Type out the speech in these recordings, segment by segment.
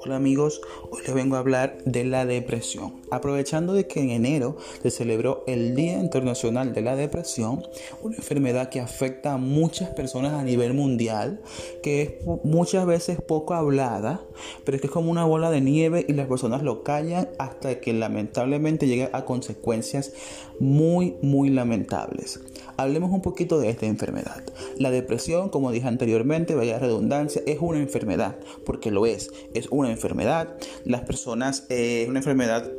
Hola amigos, hoy les vengo a hablar de la depresión. Aprovechando de que en enero se celebró el Día Internacional de la Depresión, una enfermedad que afecta a muchas personas a nivel mundial, que es muchas veces poco hablada, pero es que es como una bola de nieve y las personas lo callan hasta que lamentablemente llega a consecuencias muy, muy lamentables. Hablemos un poquito de esta enfermedad. La depresión, como dije anteriormente, vaya redundancia, es una enfermedad, porque lo es, es una enfermedad. Las personas, eh, es una enfermedad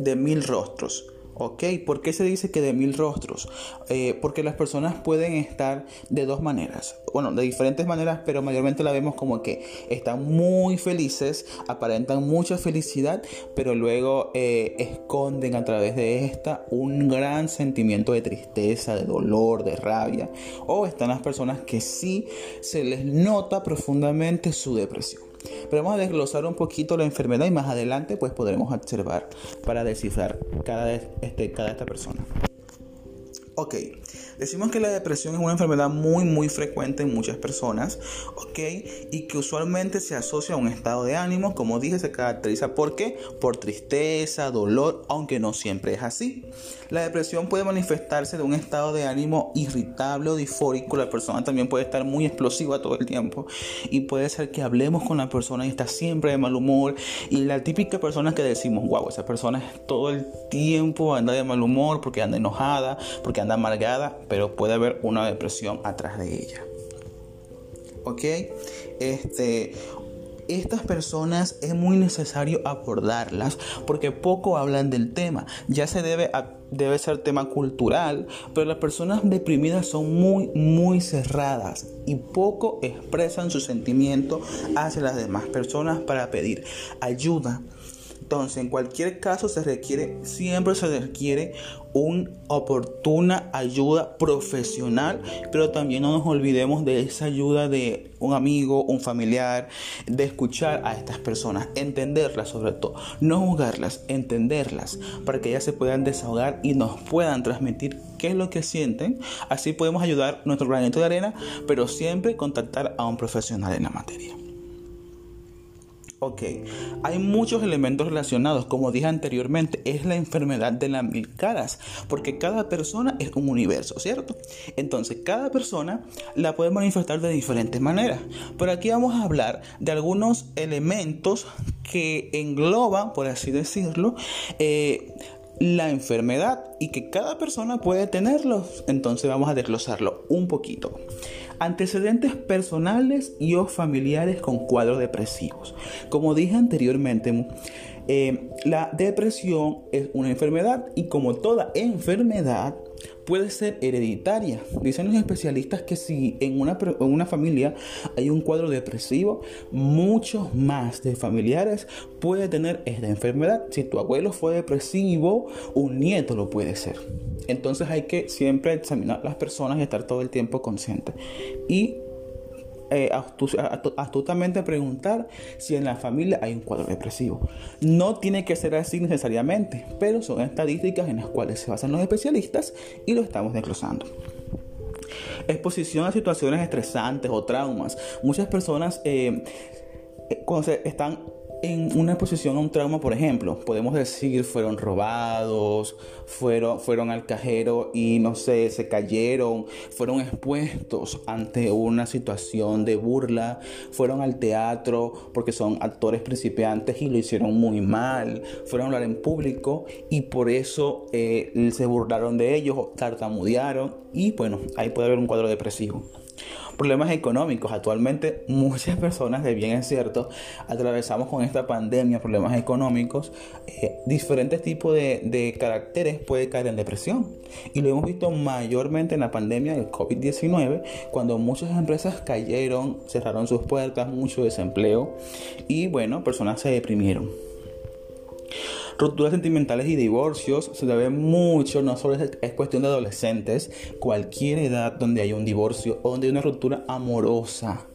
de mil rostros. ¿Ok? ¿Por qué se dice que de mil rostros? Eh, porque las personas pueden estar de dos maneras. Bueno, de diferentes maneras, pero mayormente la vemos como que están muy felices, aparentan mucha felicidad, pero luego eh, esconden a través de esta un gran sentimiento de tristeza, de dolor, de rabia. O están las personas que sí se les nota profundamente su depresión. Pero vamos a desglosar un poquito la enfermedad y más adelante pues podremos observar para descifrar cada, este, cada esta persona. Ok, decimos que la depresión es una enfermedad muy muy frecuente en muchas personas, ok, y que usualmente se asocia a un estado de ánimo, como dije, se caracteriza por qué? Por tristeza, dolor, aunque no siempre es así. La depresión puede manifestarse de un estado de ánimo irritable o disfórico, la persona también puede estar muy explosiva todo el tiempo y puede ser que hablemos con la persona y está siempre de mal humor y la típica persona que decimos, wow, esa persona todo el tiempo anda de mal humor porque anda enojada, porque anda amargada, pero puede haber una depresión atrás de ella. ¿Ok? Este, estas personas es muy necesario abordarlas porque poco hablan del tema. Ya se debe, debe ser tema cultural, pero las personas deprimidas son muy, muy cerradas y poco expresan su sentimiento hacia las demás personas para pedir ayuda. Entonces, en cualquier caso se requiere, siempre se requiere una oportuna ayuda profesional, pero también no nos olvidemos de esa ayuda de un amigo, un familiar, de escuchar a estas personas, entenderlas sobre todo, no juzgarlas, entenderlas, para que ellas se puedan desahogar y nos puedan transmitir qué es lo que sienten. Así podemos ayudar nuestro granito de arena, pero siempre contactar a un profesional en la materia. Ok, hay muchos elementos relacionados, como dije anteriormente, es la enfermedad de las mil caras, porque cada persona es un universo, ¿cierto? Entonces, cada persona la puede manifestar de diferentes maneras, pero aquí vamos a hablar de algunos elementos que engloban, por así decirlo, eh, la enfermedad y que cada persona puede tenerlos. Entonces vamos a desglosarlo un poquito. Antecedentes personales y o familiares con cuadros depresivos. Como dije anteriormente, eh, la depresión es una enfermedad y como toda enfermedad puede ser hereditaria. Dicen los especialistas que si en una, en una familia hay un cuadro depresivo, muchos más de familiares puede tener esta enfermedad. Si tu abuelo fue depresivo, un nieto lo puede ser. Entonces hay que siempre examinar las personas y estar todo el tiempo consciente. Y eh, astutamente preguntar si en la familia hay un cuadro depresivo. No tiene que ser así necesariamente, pero son estadísticas en las cuales se basan los especialistas y lo estamos desglosando. Exposición a situaciones estresantes o traumas. Muchas personas eh, eh, cuando se están en una exposición a un trauma, por ejemplo, podemos decir fueron robados, fueron, fueron al cajero y no sé, se cayeron, fueron expuestos ante una situación de burla, fueron al teatro porque son actores principiantes y lo hicieron muy mal, fueron a hablar en público y por eso eh, se burlaron de ellos, tartamudearon y bueno, ahí puede haber un cuadro depresivo. Problemas económicos. Actualmente muchas personas, de bien es cierto, atravesamos con esta pandemia problemas económicos. Eh, diferentes tipos de, de caracteres puede caer en depresión. Y lo hemos visto mayormente en la pandemia del COVID-19, cuando muchas empresas cayeron, cerraron sus puertas, mucho desempleo y bueno, personas se deprimieron. Rupturas sentimentales y divorcios se ve mucho, no solo es, cuestión de adolescentes, cualquier edad donde hay un divorcio o donde hay una ruptura amorosa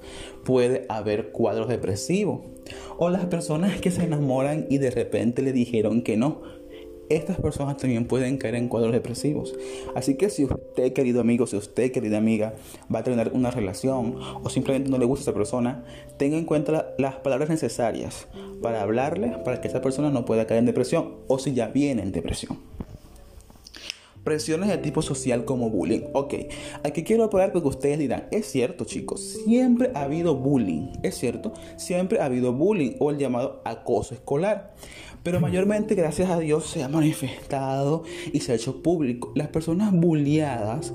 puede haber cuadros depresivos. O las personas que se enamoran y de repente le dijeron que no. Estas personas también pueden caer en cuadros depresivos. Así que si usted, querido amigo, si usted, querida amiga, va a tener una relación o simplemente no le gusta a esa persona, tenga en cuenta las palabras necesarias para hablarle para que esa persona no pueda caer en depresión o si ya viene en depresión. Presiones de tipo social como bullying. Ok, aquí quiero parar porque ustedes dirán, es cierto chicos, siempre ha habido bullying, es cierto, siempre ha habido bullying o el llamado acoso escolar. Pero mayormente, gracias a Dios, se ha manifestado y se ha hecho público. Las personas bulliadas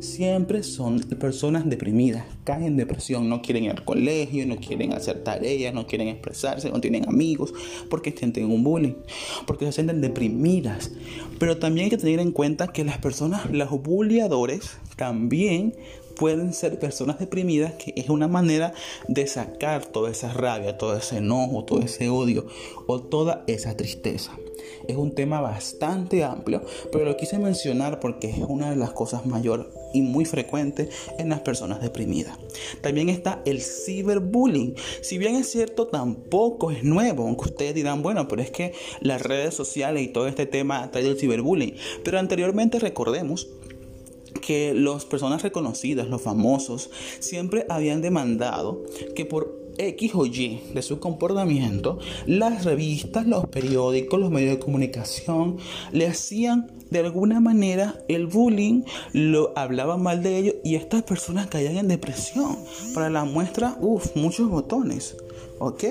siempre son personas deprimidas, caen en depresión, no quieren ir al colegio, no quieren hacer tareas, no quieren expresarse, no tienen amigos, porque sienten un bullying, porque se sienten deprimidas. Pero también hay que tener en cuenta que las personas, los bulliadores, también pueden ser personas deprimidas, que es una manera de sacar toda esa rabia, todo ese enojo, todo ese odio o toda esa tristeza. Es un tema bastante amplio, pero lo quise mencionar porque es una de las cosas mayores y muy frecuentes en las personas deprimidas. También está el ciberbullying. Si bien es cierto, tampoco es nuevo, aunque ustedes dirán, bueno, pero es que las redes sociales y todo este tema ha traído el ciberbullying. Pero anteriormente recordemos que las personas reconocidas, los famosos, siempre habían demandado que por X o Y de su comportamiento, las revistas, los periódicos, los medios de comunicación le hacían de alguna manera el bullying, lo hablaban mal de ellos y estas personas caían en depresión. Para la muestra, uff, muchos botones, ¿ok?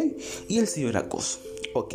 Y el ciberacoso, ¿ok?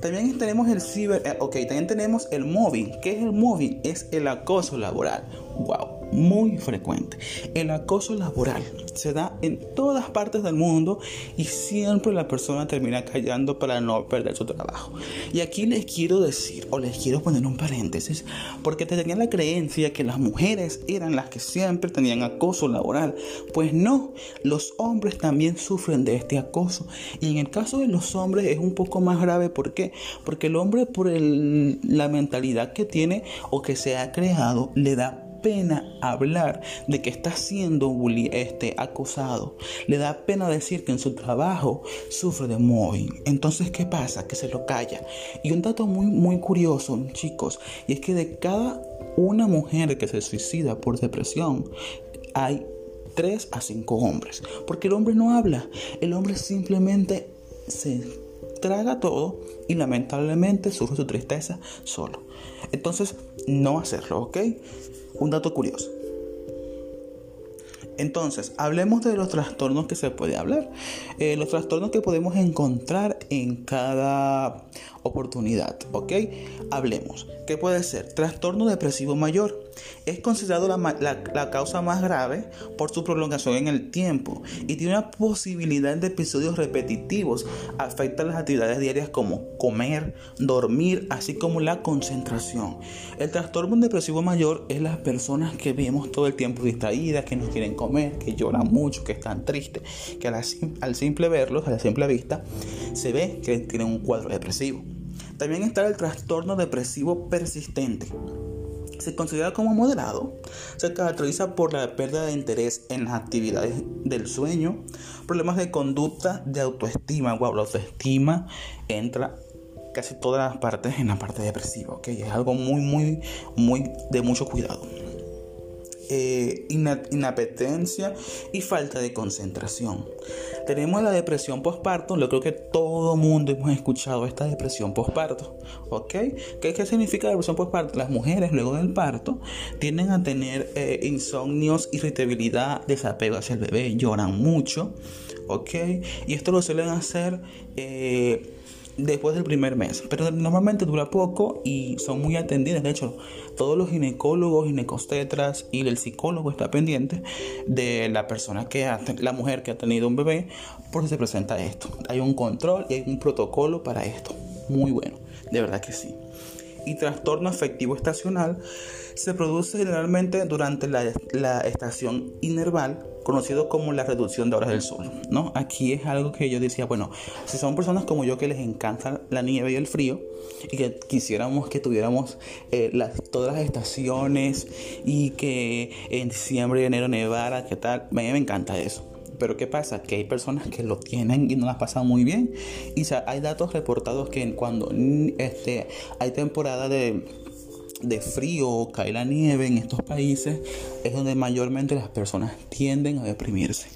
También tenemos el ciber, eh, ok, también tenemos el mobbing. ¿Qué es el mobbing? Es el acoso laboral. Wow muy frecuente. El acoso laboral se da en todas partes del mundo y siempre la persona termina callando para no perder su trabajo. Y aquí les quiero decir, o les quiero poner un paréntesis, porque tenían la creencia que las mujeres eran las que siempre tenían acoso laboral. Pues no, los hombres también sufren de este acoso. Y en el caso de los hombres es un poco más grave. ¿Por qué? Porque el hombre por la mentalidad que tiene o que se ha creado le da pena hablar de que está siendo este, acosado. Le da pena decir que en su trabajo sufre de mobbing. Entonces, ¿qué pasa? Que se lo calla. Y un dato muy, muy curioso, chicos, y es que de cada una mujer que se suicida por depresión, hay 3 a 5 hombres. Porque el hombre no habla. El hombre simplemente se traga todo y lamentablemente sufre su tristeza solo. Entonces, no hacerlo, ¿ok? Un dato curioso. Entonces, hablemos de los trastornos que se puede hablar. Eh, los trastornos que podemos encontrar en cada oportunidad, ¿ok? Hablemos. ¿Qué puede ser? Trastorno depresivo mayor. Es considerado la, causa más grave por su prolongación en el tiempo y tiene una posibilidad de episodios repetitivos. Afecta las actividades diarias como comer, dormir, así como la concentración. El trastorno depresivo mayor es las personas que vemos todo el tiempo distraídas, que no quieren comer, que lloran mucho, que están tristes, que al simple verlos, a la simple vista, se ve que tienen un cuadro depresivo. También está el trastorno depresivo persistente. Se considera como moderado. Se caracteriza por la pérdida de interés en las actividades del sueño, problemas de conducta, de autoestima. Wow, la autoestima entra casi todas las partes en la parte depresiva, ¿ok? Es algo muy, muy, muy de mucho cuidado. Eh, inapetencia y falta de concentración. Tenemos la depresión postparto, yo creo que todo mundo hemos escuchado esta depresión postparto, ¿ok? ¿Qué, ¿Qué, significa depresión postparto? Las mujeres luego del parto tienden a tener eh, insomnios, irritabilidad, desapego hacia el bebé, lloran mucho, ¿ok? Y esto lo suelen hacer... Eh, después del primer mes. Pero normalmente dura poco y son muy atendidas. De hecho, todos los ginecólogos, ginecostetras y el psicólogo está pendiente de la persona que ha, la mujer que ha tenido un bebé, porque se presenta esto. Hay un control y hay un protocolo para esto. Muy bueno, de verdad que sí. Y trastorno afectivo estacional se produce generalmente durante la, la estación inerval conocido como la reducción de horas del sol, ¿no? Aquí es algo que yo decía, bueno, si son personas como yo que les encanta la nieve y el frío y que quisiéramos que tuviéramos eh, todas las estaciones y que en diciembre y enero nevara, ¿qué tal? A mí me encanta eso. Pero ¿qué pasa? Que hay personas que lo tienen y no las pasan muy bien. Y hay datos reportados que cuando este, hay temporada de, de frío cae la nieve en estos países, es donde mayormente las personas tienden a deprimirse.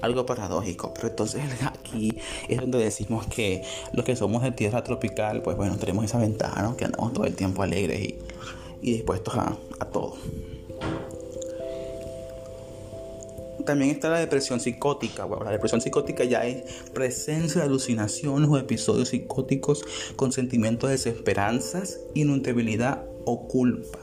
Algo paradójico, pero entonces aquí es donde decimos que los que somos de tierra tropical, pues bueno, tenemos esa ventaja, que andamos todo el tiempo alegres y, y dispuestos a, a todo. También está la depresión psicótica. la depresión psicótica ya es presencia de alucinaciones o episodios psicóticos con sentimientos de desesperanzas, inutilidad o culpa.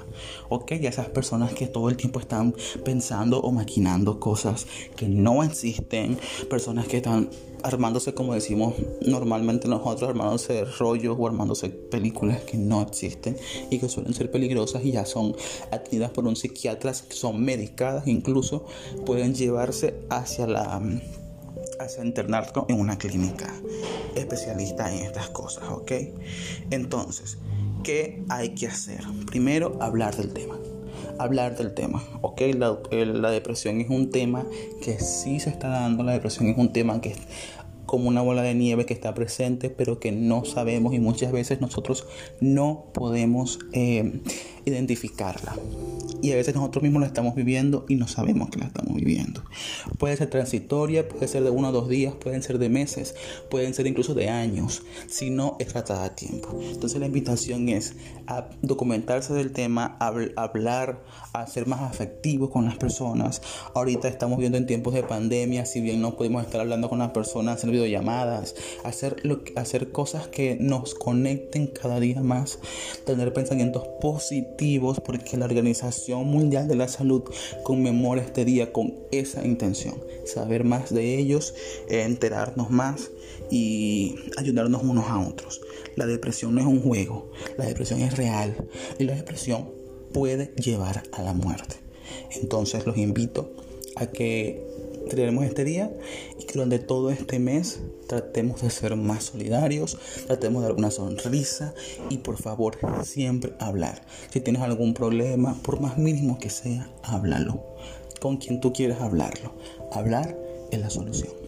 Ok, esas personas que todo el tiempo están pensando o maquinando cosas que no existen, personas que están armándose, como decimos normalmente nosotros, armándose rollos o armándose películas que no existen y que suelen ser peligrosas y ya son atendidas por un psiquiatra, son medicadas, incluso pueden llevarse hacia la hacia internarlo en una clínica especialista en estas cosas, ¿ok? Entonces, ¿qué hay que hacer? Primero, hablar del tema hablar del tema. Ok, la, depresión es un tema que sí se está dando, la depresión es un tema que como una bola de nieve que está presente pero que no sabemos y muchas veces nosotros no podemos eh, identificarla. Y a veces nosotros mismos la estamos viviendo y no sabemos que la estamos viviendo. Puede ser transitoria, puede ser de uno o dos días, pueden ser de meses, pueden ser incluso de años, si no es tratada a tiempo. Entonces la invitación es a documentarse del tema, hablar, a ser más afectivos con las personas. Ahorita estamos viendo en tiempos de pandemia, si bien no podemos estar hablando con las personas, hacer videollamadas, hacer, lo, hacer cosas que nos conecten cada día más, tener pensamientos porque la Organización Mundial de la Salud conmemora este día con esa intención, saber más de ellos, enterarnos más y ayudarnos unos a otros. La depresión no es un juego, la depresión es real y la depresión puede llevar a la muerte. Entonces los invito a que tenemos este día y que durante todo este mes tratemos de ser más solidarios, tratemos de dar una sonrisa y por favor siempre hablar. Si tienes algún problema, por más mínimo que sea, háblalo. Con quien tú quieras hablarlo. Hablar es la solución.